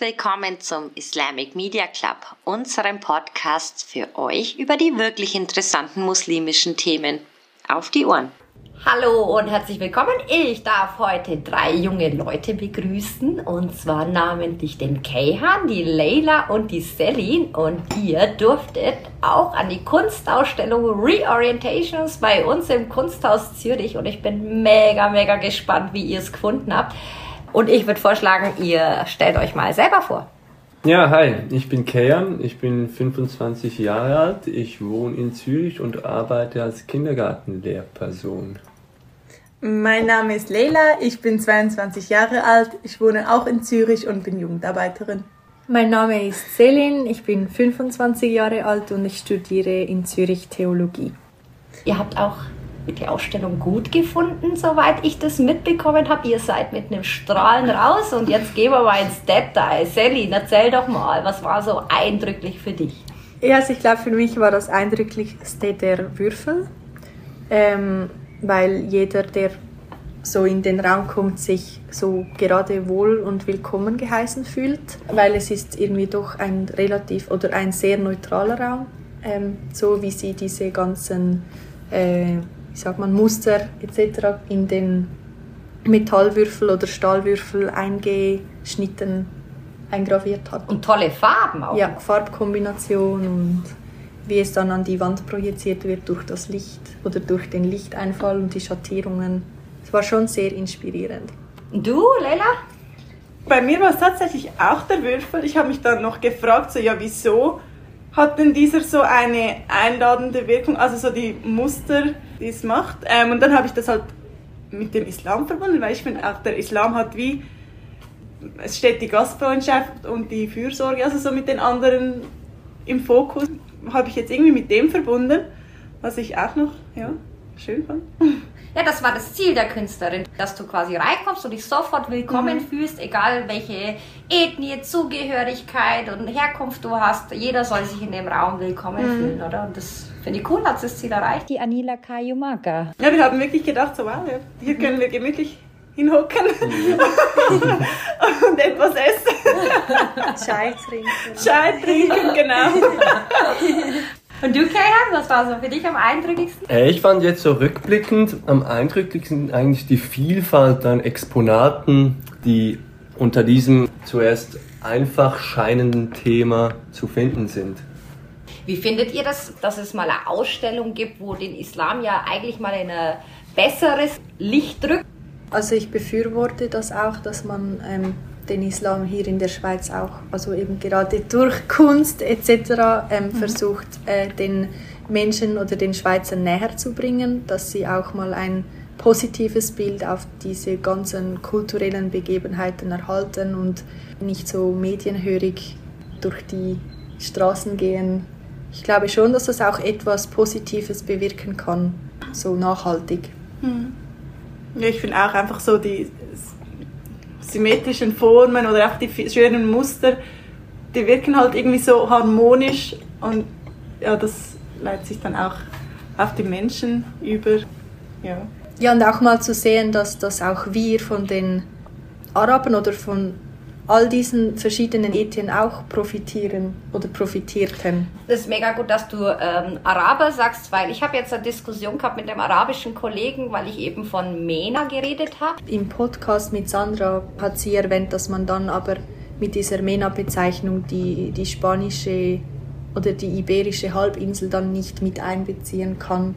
willkommen zum Islamic Media Club, unserem Podcast für euch über die wirklich interessanten muslimischen Themen. Auf die Ohren! Hallo und herzlich willkommen. Ich darf heute drei junge Leute begrüßen und zwar namentlich den Kayhan, die Leila und die Selin und ihr durftet auch an die Kunstausstellung Reorientations bei uns im Kunsthaus Zürich und ich bin mega, mega gespannt, wie ihr es gefunden habt. Und ich würde vorschlagen, ihr stellt euch mal selber vor. Ja, hi, ich bin Kayan, ich bin 25 Jahre alt, ich wohne in Zürich und arbeite als Kindergartenlehrperson. Mein Name ist Leila, ich bin 22 Jahre alt, ich wohne auch in Zürich und bin Jugendarbeiterin. Mein Name ist Selin, ich bin 25 Jahre alt und ich studiere in Zürich Theologie. Ihr habt auch die Ausstellung gut gefunden, soweit ich das mitbekommen habe. Ihr seid mit einem Strahlen raus und jetzt gehen wir mal ins Detail. Selin, erzähl doch mal, was war so eindrücklich für dich? Ja, also ich glaube, für mich war das eindrücklichste der Würfel. Ähm, weil jeder, der so in den Raum kommt, sich so gerade wohl und willkommen geheißen fühlt, weil es ist irgendwie doch ein relativ oder ein sehr neutraler Raum, ähm, so wie sie diese ganzen, äh, wie sagt man, Muster etc. in den Metallwürfel oder Stahlwürfel eingeschnitten, eingraviert hat. Und tolle Farben auch. Ja, Farbkombination und wie es dann an die Wand projiziert wird durch das Licht oder durch den Lichteinfall und die Schattierungen. Es war schon sehr inspirierend. Und du, Leila? Bei mir war es tatsächlich auch der Würfel. Ich habe mich dann noch gefragt, so ja, wieso hat denn dieser so eine einladende Wirkung, also so die Muster, die es macht. Ähm, und dann habe ich das halt mit dem Islam verbunden, weil ich finde auch der Islam hat wie, es steht die Gastfreundschaft und die Fürsorge, also so mit den anderen im Fokus habe ich jetzt irgendwie mit dem verbunden, was ich auch noch ja, schön fand. Ja, das war das Ziel der Künstlerin, dass du quasi reinkommst und dich sofort willkommen mhm. fühlst, egal welche Ethnie, Zugehörigkeit und Herkunft du hast. Jeder soll sich in dem Raum willkommen mhm. fühlen, oder? Und das finde ich cool, hat das Ziel erreicht. Die Anila Kayumaka. Ja, wir haben wirklich gedacht, so wow, hier können wir gemütlich hinhocken mhm. und etwas essen. Chai trinken. Chai trinken, genau. Und du, Kayan, was war so für dich am eindrücklichsten? Äh, ich fand jetzt so rückblickend am eindrücklichsten eigentlich die Vielfalt an Exponaten, die unter diesem zuerst einfach scheinenden Thema zu finden sind. Wie findet ihr das, dass es mal eine Ausstellung gibt, wo den Islam ja eigentlich mal in ein besseres Licht drückt? Also ich befürworte das auch, dass man ähm, den Islam hier in der Schweiz auch, also eben gerade durch Kunst etc. Ähm, mhm. versucht, äh, den Menschen oder den Schweizern näher zu bringen, dass sie auch mal ein positives Bild auf diese ganzen kulturellen Begebenheiten erhalten und nicht so medienhörig durch die Straßen gehen. Ich glaube schon, dass das auch etwas Positives bewirken kann, so nachhaltig. Mhm. Ja, ich finde auch einfach so die symmetrischen Formen oder auch die schönen Muster, die wirken halt irgendwie so harmonisch und ja, das leitet sich dann auch auf die Menschen über. Ja. ja, und auch mal zu sehen, dass, dass auch wir von den Arabern oder von all diesen verschiedenen Ethien auch profitieren oder profitierten. Das ist mega gut, dass du ähm, Araber sagst, weil ich habe jetzt eine Diskussion gehabt mit einem arabischen Kollegen, weil ich eben von MENA geredet habe. Im Podcast mit Sandra hat sie erwähnt, dass man dann aber mit dieser MENA-Bezeichnung die, die spanische oder die iberische Halbinsel dann nicht mit einbeziehen kann.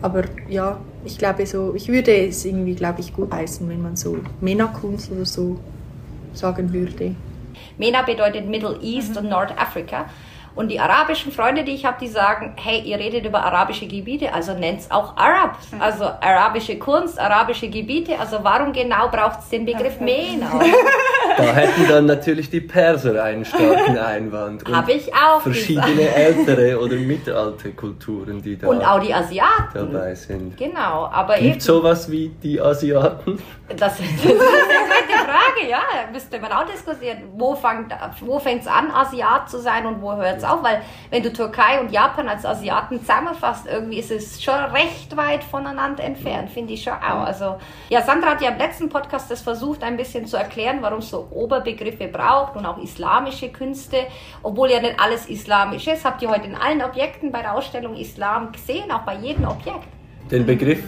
Aber ja, ich glaube so, ich würde es irgendwie, glaube ich, gut heißen, wenn man so MENA-Kunst oder so sagen würde. MENA bedeutet Middle East mhm. und Nordafrika. Und die arabischen Freunde, die ich habe, die sagen, hey, ihr redet über arabische Gebiete, also nennt es auch Arab. Mhm. Also arabische Kunst, arabische Gebiete. Also warum genau braucht es den Begriff MENA? Da hätten dann natürlich die Perser einen starken Einwand. Habe ich auch Verschiedene gesagt. ältere oder mittelalte Kulturen, die da Und auch die Asiaten. dabei sind. Genau, aber Gibt sowas wie die Asiaten? Das, das ist eine gute Frage. Ja, müsste man auch diskutieren. Wo fängt wo fängt's an, Asiat zu sein und wo hört's auf? Weil wenn du Türkei und Japan als Asiaten zusammenfasst, irgendwie ist es schon recht weit voneinander entfernt, finde ich schon auch. Also, ja, Sandra hat ja im letzten Podcast das versucht, ein bisschen zu erklären, warum es so Oberbegriffe braucht und auch islamische Künste, obwohl ja nicht alles islamisch ist. Habt ihr heute in allen Objekten bei der Ausstellung Islam gesehen, auch bei jedem Objekt? Den Begriff?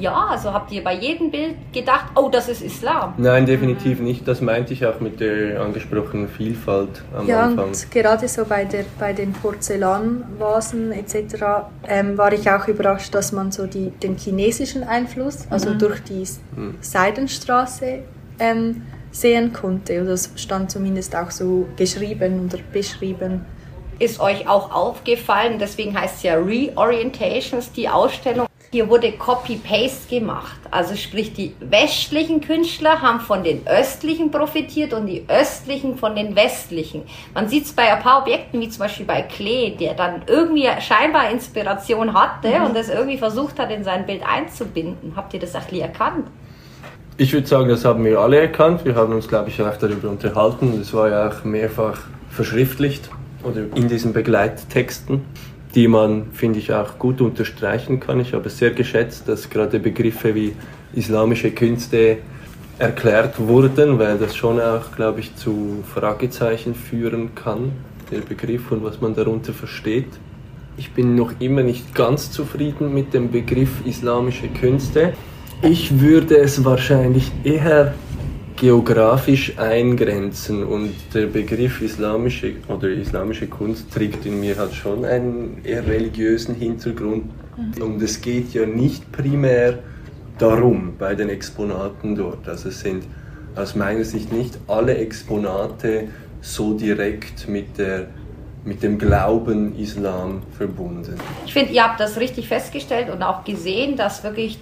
Ja, also habt ihr bei jedem Bild gedacht, oh, das ist Islam? Nein, definitiv nicht. Das meinte ich auch mit der angesprochenen Vielfalt am Ja, Anfang. und gerade so bei, der, bei den Porzellanvasen etc. Ähm, war ich auch überrascht, dass man so die, den chinesischen Einfluss, also durch die Seidenstraße, ähm, sehen konnte. Oder das stand zumindest auch so geschrieben oder beschrieben. Ist euch auch aufgefallen, deswegen heißt es ja Reorientations, die Ausstellung. Hier wurde Copy-Paste gemacht. Also sprich, die westlichen Künstler haben von den östlichen profitiert und die östlichen von den westlichen. Man sieht es bei ein paar Objekten, wie zum Beispiel bei Klee, der dann irgendwie scheinbar Inspiration hatte und das irgendwie versucht hat, in sein Bild einzubinden. Habt ihr das nie erkannt? Ich würde sagen, das haben wir alle erkannt. Wir haben uns, glaube ich, auch darüber unterhalten. Es war ja auch mehrfach verschriftlicht oder in diesen Begleittexten, die man, finde ich, auch gut unterstreichen kann. Ich habe es sehr geschätzt, dass gerade Begriffe wie islamische Künste erklärt wurden, weil das schon auch, glaube ich, zu Fragezeichen führen kann, der Begriff und was man darunter versteht. Ich bin noch immer nicht ganz zufrieden mit dem Begriff islamische Künste. Ich würde es wahrscheinlich eher geografisch eingrenzen und der Begriff islamische oder islamische Kunst trägt in mir halt schon einen eher religiösen Hintergrund und es geht ja nicht primär darum bei den Exponaten dort. Also es sind aus meiner Sicht nicht alle Exponate so direkt mit der mit dem Glauben Islam verbunden. Ich finde, ihr habt das richtig festgestellt und auch gesehen, dass wirklich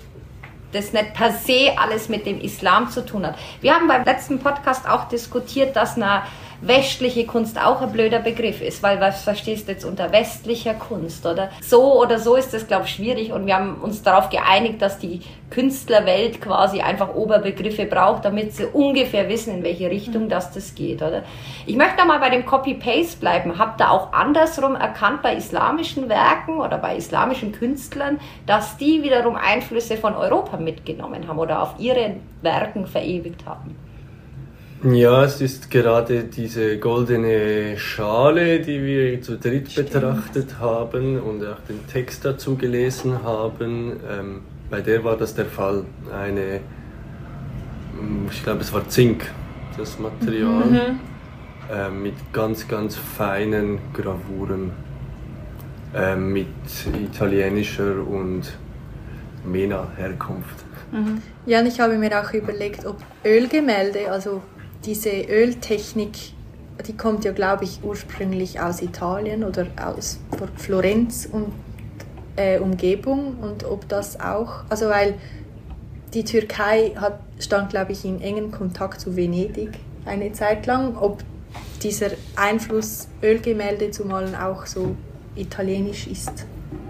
das nicht per se alles mit dem Islam zu tun hat. Wir haben beim letzten Podcast auch diskutiert, dass eine westliche Kunst auch ein blöder Begriff ist, weil was verstehst du jetzt unter westlicher Kunst oder so oder so ist das glaube ich schwierig und wir haben uns darauf geeinigt, dass die Künstlerwelt quasi einfach Oberbegriffe braucht, damit sie ungefähr wissen, in welche Richtung das das geht, oder? Ich möchte noch mal bei dem Copy-Paste bleiben. Habt ihr auch andersrum erkannt bei islamischen Werken oder bei islamischen Künstlern, dass die wiederum Einflüsse von Europa mitgenommen haben oder auf ihren Werken verewigt haben? Ja, es ist gerade diese goldene Schale, die wir zu dritt betrachtet haben und auch den Text dazu gelesen haben. Ähm, bei der war das der Fall. Eine, mm, ich glaube, es war Zink, das Material, ähm, mit ganz, ganz feinen Gravuren, ähm, mit italienischer und MENA-Herkunft. Ja, und ich habe mir auch überlegt, ob Ölgemälde, also diese Öltechnik, die kommt ja, glaube ich, ursprünglich aus Italien oder aus Florenz und äh, Umgebung und ob das auch, also weil die Türkei hat, stand, glaube ich, in engem Kontakt zu Venedig eine Zeit lang, ob dieser Einfluss Ölgemälde zu malen auch so italienisch ist.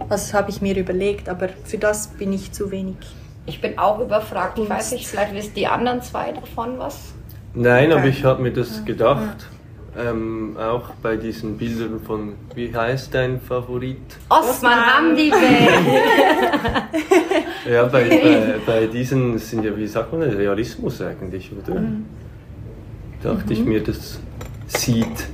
Das habe ich mir überlegt, aber für das bin ich zu wenig. Ich bin auch überfragt. Ich weiß nicht, vielleicht wissen die anderen zwei davon was. Nein, aber ich habe mir das gedacht. Ähm, auch bei diesen Bildern von, wie heißt dein Favorit? Osman. Hamdi Ja, bei, bei, bei diesen sind ja, wie sagt man, Realismus eigentlich, oder? Dachte ich mir, das sieht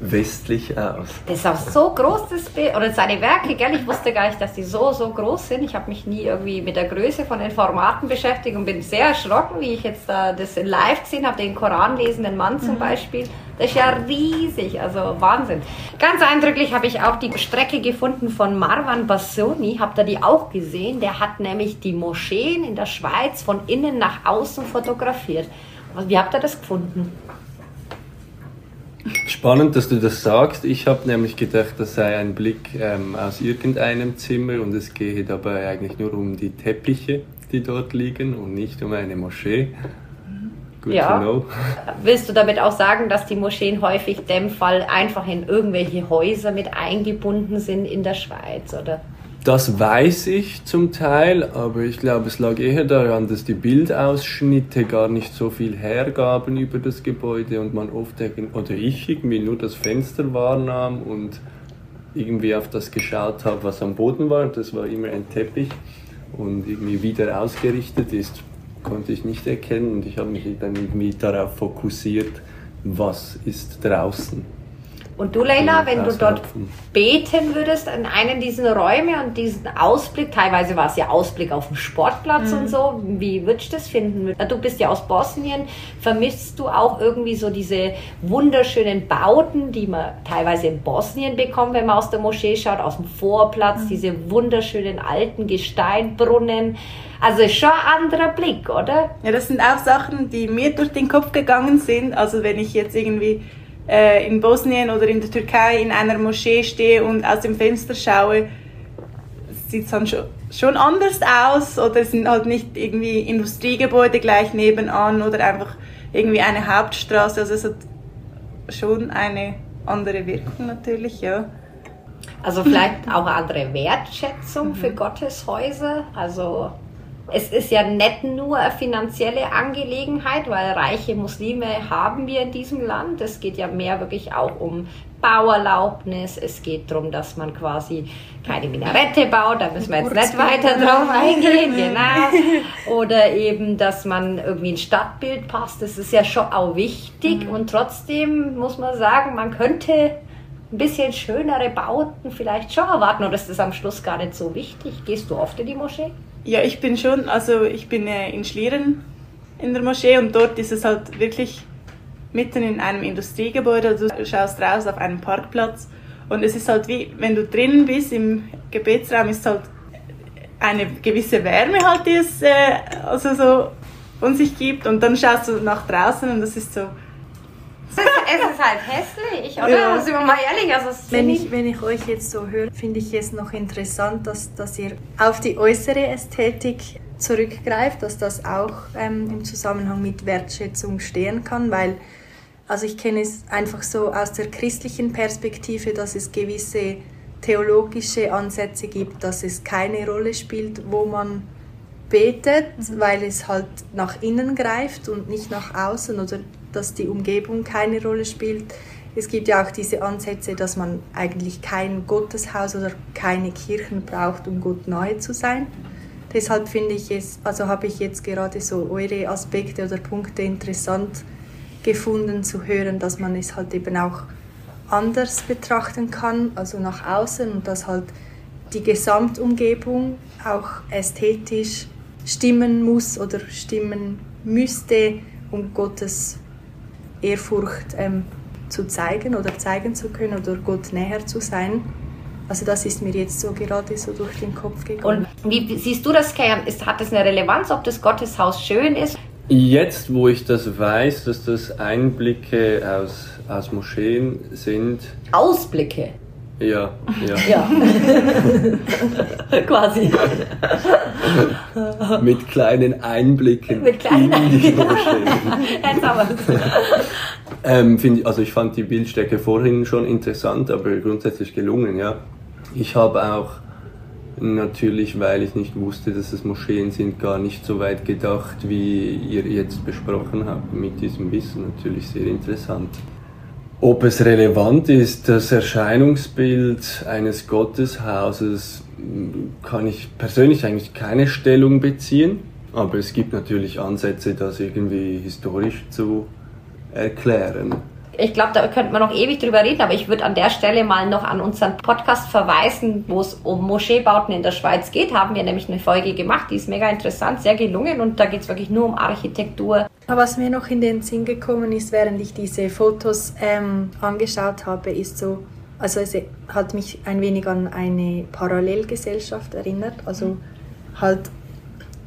westlich aus. Das ist auch so groß, das Bild. Oder seine Werke, gell? Ich wusste gar nicht, dass die so, so groß sind. Ich habe mich nie irgendwie mit der Größe von den Formaten beschäftigt und bin sehr erschrocken, wie ich jetzt da das in live gesehen habe, den Koran lesenden Mann zum Beispiel. Das ist ja riesig, also Wahnsinn. Ganz eindrücklich habe ich auch die Strecke gefunden von Marwan Bassoni. Habt ihr die auch gesehen? Der hat nämlich die Moscheen in der Schweiz von innen nach außen fotografiert. Wie habt ihr das gefunden? Spannend, dass du das sagst. Ich habe nämlich gedacht, das sei ein Blick ähm, aus irgendeinem Zimmer und es gehe dabei eigentlich nur um die Teppiche, die dort liegen und nicht um eine Moschee. Good Ja. to know. Willst du damit auch sagen, dass die Moscheen häufig in dem Fall einfach in irgendwelche Häuser mit eingebunden sind in der Schweiz, oder? Das weiß ich zum Teil, aber ich glaube, es lag eher daran, dass die Bildausschnitte gar nicht so viel hergaben über das Gebäude und man oft, oder ich irgendwie nur das Fenster wahrnahm und irgendwie auf das geschaut habe, was am Boden war. Das war immer ein Teppich und irgendwie wieder ausgerichtet ist, konnte ich nicht erkennen und ich habe mich dann irgendwie darauf fokussiert, was ist draußen. Und du, Leila, wenn du dort beten würdest in einen dieser Räume und diesen Ausblick, teilweise war es ja Ausblick auf den Sportplatz mhm. und so, wie würdest du das finden? Du bist ja aus Bosnien, vermisst du auch irgendwie so diese wunderschönen Bauten, die man teilweise in Bosnien bekommt, wenn man aus der Moschee schaut, aus dem Vorplatz, mhm. diese wunderschönen alten Gesteinbrunnen. Also schon ein anderer Blick, oder? Ja, das sind auch Sachen, die mir durch den Kopf gegangen sind. Also wenn ich jetzt irgendwie äh, in Bosnien oder in der Türkei in einer Moschee stehe und aus dem Fenster schaue, sieht es dann schon, schon anders aus oder es sind halt nicht irgendwie Industriegebäude gleich nebenan oder einfach irgendwie eine Hauptstraße. Also es hat schon eine andere Wirkung natürlich, ja. Also vielleicht auch eine andere Wertschätzung für mhm. Gotteshäuser. Also es ist ja nicht nur eine finanzielle Angelegenheit, weil reiche Muslime haben wir in diesem Land. Es geht ja mehr wirklich auch um Bauerlaubnis. Es geht darum, dass man quasi keine Minarette baut. Da müssen wir jetzt nicht weiter drauf eingehen. Genau. Oder eben, dass man irgendwie ein Stadtbild passt. Das ist ja schon auch wichtig. Mhm. Und trotzdem muss man sagen, man könnte ein bisschen schönere Bauten vielleicht schon erwarten. Oder ist das am Schluss gar nicht so wichtig? Gehst du oft in die Moschee? Ja, ich bin schon, also ich bin äh, in Schlieren in der Moschee und dort ist es halt wirklich mitten in einem Industriegebäude. Also du schaust raus auf einen Parkplatz und es ist halt wie, wenn du drinnen bist im Gebetsraum, ist halt eine gewisse Wärme halt, die es äh, also so von sich gibt und dann schaust du nach draußen und das ist so es ist halt hässlich, oder? Ja. Sind wir mal ehrlich? Also wenn, ich, wenn ich euch jetzt so höre, finde ich es noch interessant, dass, dass ihr auf die äußere Ästhetik zurückgreift, dass das auch ähm, im Zusammenhang mit Wertschätzung stehen kann, weil also ich kenne es einfach so aus der christlichen Perspektive, dass es gewisse theologische Ansätze gibt, dass es keine Rolle spielt, wo man betet, mhm. weil es halt nach innen greift und nicht nach außen oder dass die Umgebung keine Rolle spielt. Es gibt ja auch diese Ansätze, dass man eigentlich kein Gotteshaus oder keine Kirchen braucht, um Gott nahe zu sein. Deshalb finde ich es, also habe ich jetzt gerade so eure Aspekte oder Punkte interessant gefunden zu hören, dass man es halt eben auch anders betrachten kann, also nach außen und dass halt die Gesamtumgebung auch ästhetisch stimmen muss oder stimmen müsste, um Gottes Ehrfurcht ähm, zu zeigen oder zeigen zu können oder Gott näher zu sein. Also das ist mir jetzt so gerade so durch den Kopf gegangen. Und wie siehst du das, Kern? hat das eine Relevanz, ob das Gotteshaus schön ist? Jetzt, wo ich das weiß, dass das Einblicke aus, aus Moscheen sind. Ausblicke? Ja, ja. ja. Quasi. Mit kleinen Einblicken Mit kleinen in die Moscheen. ähm, find, also ich fand die Bildstärke vorhin schon interessant, aber grundsätzlich gelungen, ja. Ich habe auch natürlich, weil ich nicht wusste, dass es Moscheen sind, gar nicht so weit gedacht, wie ihr jetzt besprochen habt mit diesem Wissen. Natürlich sehr interessant. Ob es relevant ist, das Erscheinungsbild eines Gotteshauses, kann ich persönlich eigentlich keine Stellung beziehen. Aber es gibt natürlich Ansätze, das irgendwie historisch zu erklären ich glaube, da könnte man noch ewig drüber reden, aber ich würde an der Stelle mal noch an unseren Podcast verweisen, wo es um Moscheebauten in der Schweiz geht. Haben wir nämlich eine Folge gemacht, die ist mega interessant, sehr gelungen und da geht es wirklich nur um Architektur. Was mir noch in den Sinn gekommen ist, während ich diese Fotos ähm, angeschaut habe, ist so, also es hat mich ein wenig an eine Parallelgesellschaft erinnert, also halt,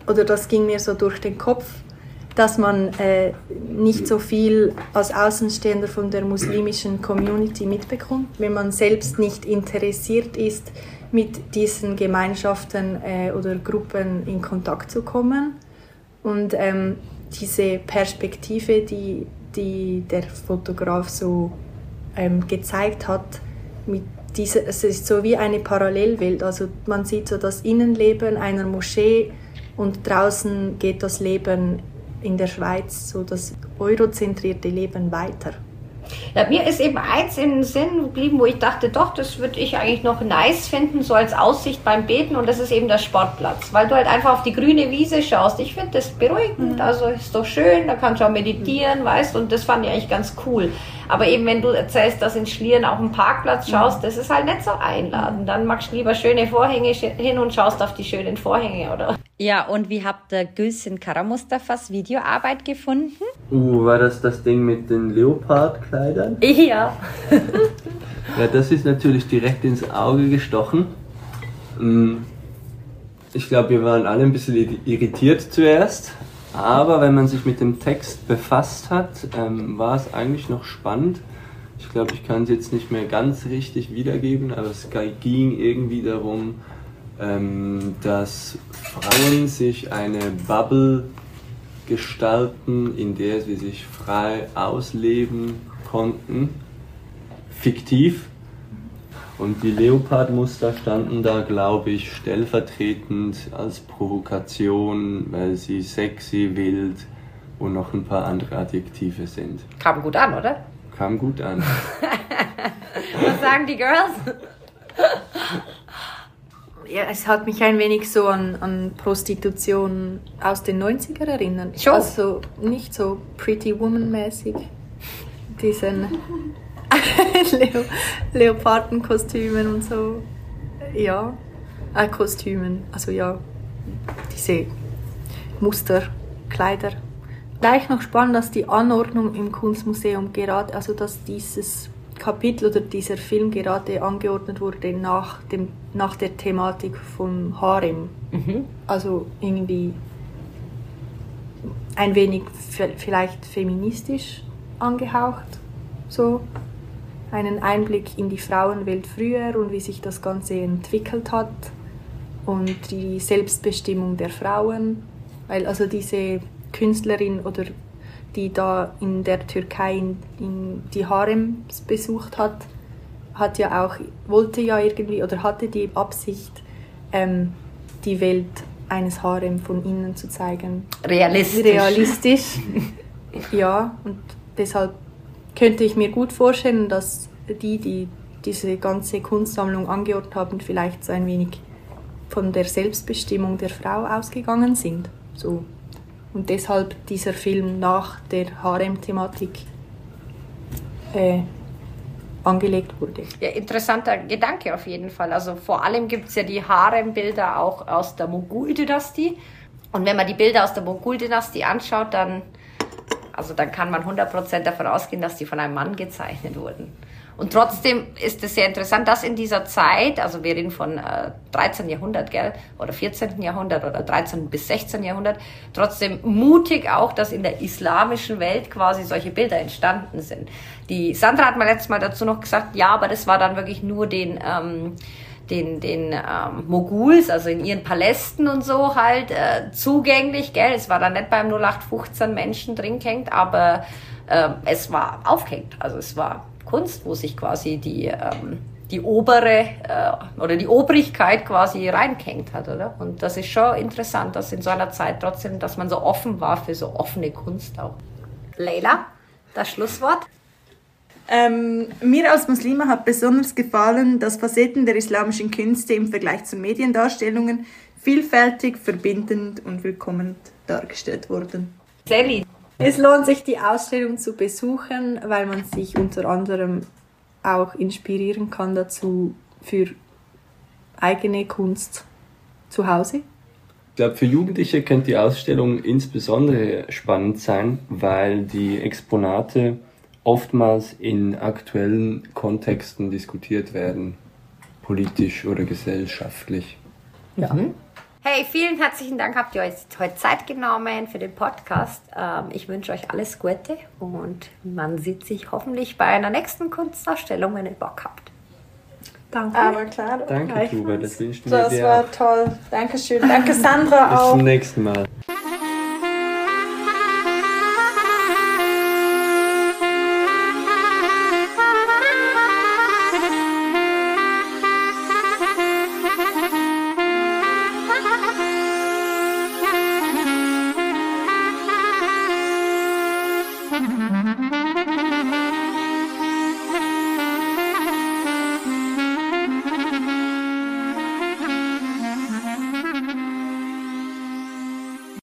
oder das ging mir so durch den Kopf, dass man äh, nicht so viel als Außenstehender von der muslimischen Community mitbekommt, wenn man selbst nicht interessiert ist, mit diesen Gemeinschaften äh, oder Gruppen in Kontakt zu kommen. Und ähm, diese Perspektive, die, die der Fotograf so ähm, gezeigt hat, mit diese, es ist so wie eine Parallelwelt. Also man sieht so das Innenleben einer Moschee und draußen geht das Leben in der Schweiz, so das eurozentrierte Leben weiter. Ja, mir ist eben eins in den Sinn geblieben, wo ich dachte, doch, das würde ich eigentlich noch nice finden, so als Aussicht beim Beten und das ist eben der Sportplatz, weil du halt einfach auf die grüne Wiese schaust. Ich finde das beruhigend, mhm. also ist doch schön, da kannst du auch meditieren, weißt und das fand ich eigentlich ganz cool. Aber eben, wenn du erzählst, dass in Schlieren auf dem Parkplatz mhm. schaust, das ist halt nicht so einladend. Dann magst du lieber schöne Vorhänge hin und schaust auf die schönen Vorhänge, oder? Ja, und wie habt ihr Gülsün Karamustafas Videoarbeit gefunden? Uh, war das das Ding mit den Leopardkleidern? Ja. ja, das ist natürlich direkt ins Auge gestochen. Mm, ich glaube, wir waren alle ein bisschen irritiert zuerst, aber wenn man sich mit dem Text befasst hat, ähm, war es eigentlich noch spannend. Ich glaube, ich kann es jetzt nicht mehr ganz richtig wiedergeben, aber es ging irgendwie darum, ähm, dass Frauen sich eine Bubble gestalten, in der sie sich frei ausleben konnten, fiktiv. Und die Leopardmuster standen da, glaube ich, stellvertretend als Provokation, weil sie sexy, wild und noch ein paar andere Adjektive sind. Kam gut an, oder? Kam gut an. Was sagen die Girls? ja, es hat mich ein wenig so an, an Prostitution aus den 90er erinnert. Schon? Also nicht so Pretty Woman-mäßig. Diesen Leo Leopardenkostümen und so. Ja, äh, Kostümen. Also ja, diese Musterkleider. Gleich noch spannend, dass die Anordnung im Kunstmuseum gerade, also dass dieses Kapitel oder dieser Film gerade angeordnet wurde nach, dem, nach der Thematik vom Harem. Mhm. Also irgendwie ein wenig vielleicht feministisch angehaucht. So einen Einblick in die Frauenwelt früher und wie sich das Ganze entwickelt hat und die Selbstbestimmung der Frauen. Weil also diese Künstlerin oder die da in der Türkei in, in die Harems besucht hat, hat ja auch, wollte ja irgendwie oder hatte die Absicht, ähm, die Welt eines Harem von innen zu zeigen. Realistisch. Realistisch. ja, und deshalb könnte ich mir gut vorstellen, dass die, die diese ganze Kunstsammlung angeordnet haben, vielleicht so ein wenig von der Selbstbestimmung der Frau ausgegangen sind. So und deshalb dieser Film nach der Harem-Thematik äh, angelegt wurde. Ja, interessanter Gedanke auf jeden Fall. Also vor allem gibt es ja die Harem-Bilder auch aus der Mogul-Dynastie. Und wenn man die Bilder aus der Mogul-Dynastie anschaut, dann, also dann kann man 100% davon ausgehen, dass die von einem Mann gezeichnet wurden. Und trotzdem ist es sehr interessant, dass in dieser Zeit, also wir reden von äh, 13. Jahrhundert, gell, oder 14. Jahrhundert oder 13. bis 16. Jahrhundert, trotzdem mutig auch, dass in der islamischen Welt quasi solche Bilder entstanden sind. Die Sandra hat mal letztes Mal dazu noch gesagt, ja, aber das war dann wirklich nur den, ähm, den, den ähm, Moguls, also in ihren Palästen und so halt äh, zugänglich, gell. Es war dann nicht beim 0815 Menschen drin hängt, aber äh, es war aufgehängt. Also es war Kunst, wo sich quasi die, ähm, die obere äh, oder die Obrigkeit quasi reingehängt hat, oder? Und das ist schon interessant, dass in so einer Zeit trotzdem, dass man so offen war für so offene Kunst auch. Leila, das Schlusswort. Ähm, mir als Muslima hat besonders gefallen, dass Facetten der islamischen Künste im Vergleich zu Mediendarstellungen vielfältig, verbindend und willkommen dargestellt wurden. Sally. Es lohnt sich, die Ausstellung zu besuchen, weil man sich unter anderem auch inspirieren kann dazu für eigene Kunst zu Hause. Ich glaube, für Jugendliche könnte die Ausstellung insbesondere spannend sein, weil die Exponate oftmals in aktuellen Kontexten diskutiert werden, politisch oder gesellschaftlich. Ja. Mhm. Hey, vielen herzlichen Dank, habt ihr euch heute Zeit genommen für den Podcast. Ähm, ich wünsche euch alles Gute und man sieht sich hoffentlich bei einer nächsten Kunstausstellung, wenn ihr Bock habt. Danke. Aber klar. Danke, Tuba, das wünschen wir dir. Das war toll. Dankeschön. Danke, Sandra auch. Bis zum nächsten Mal.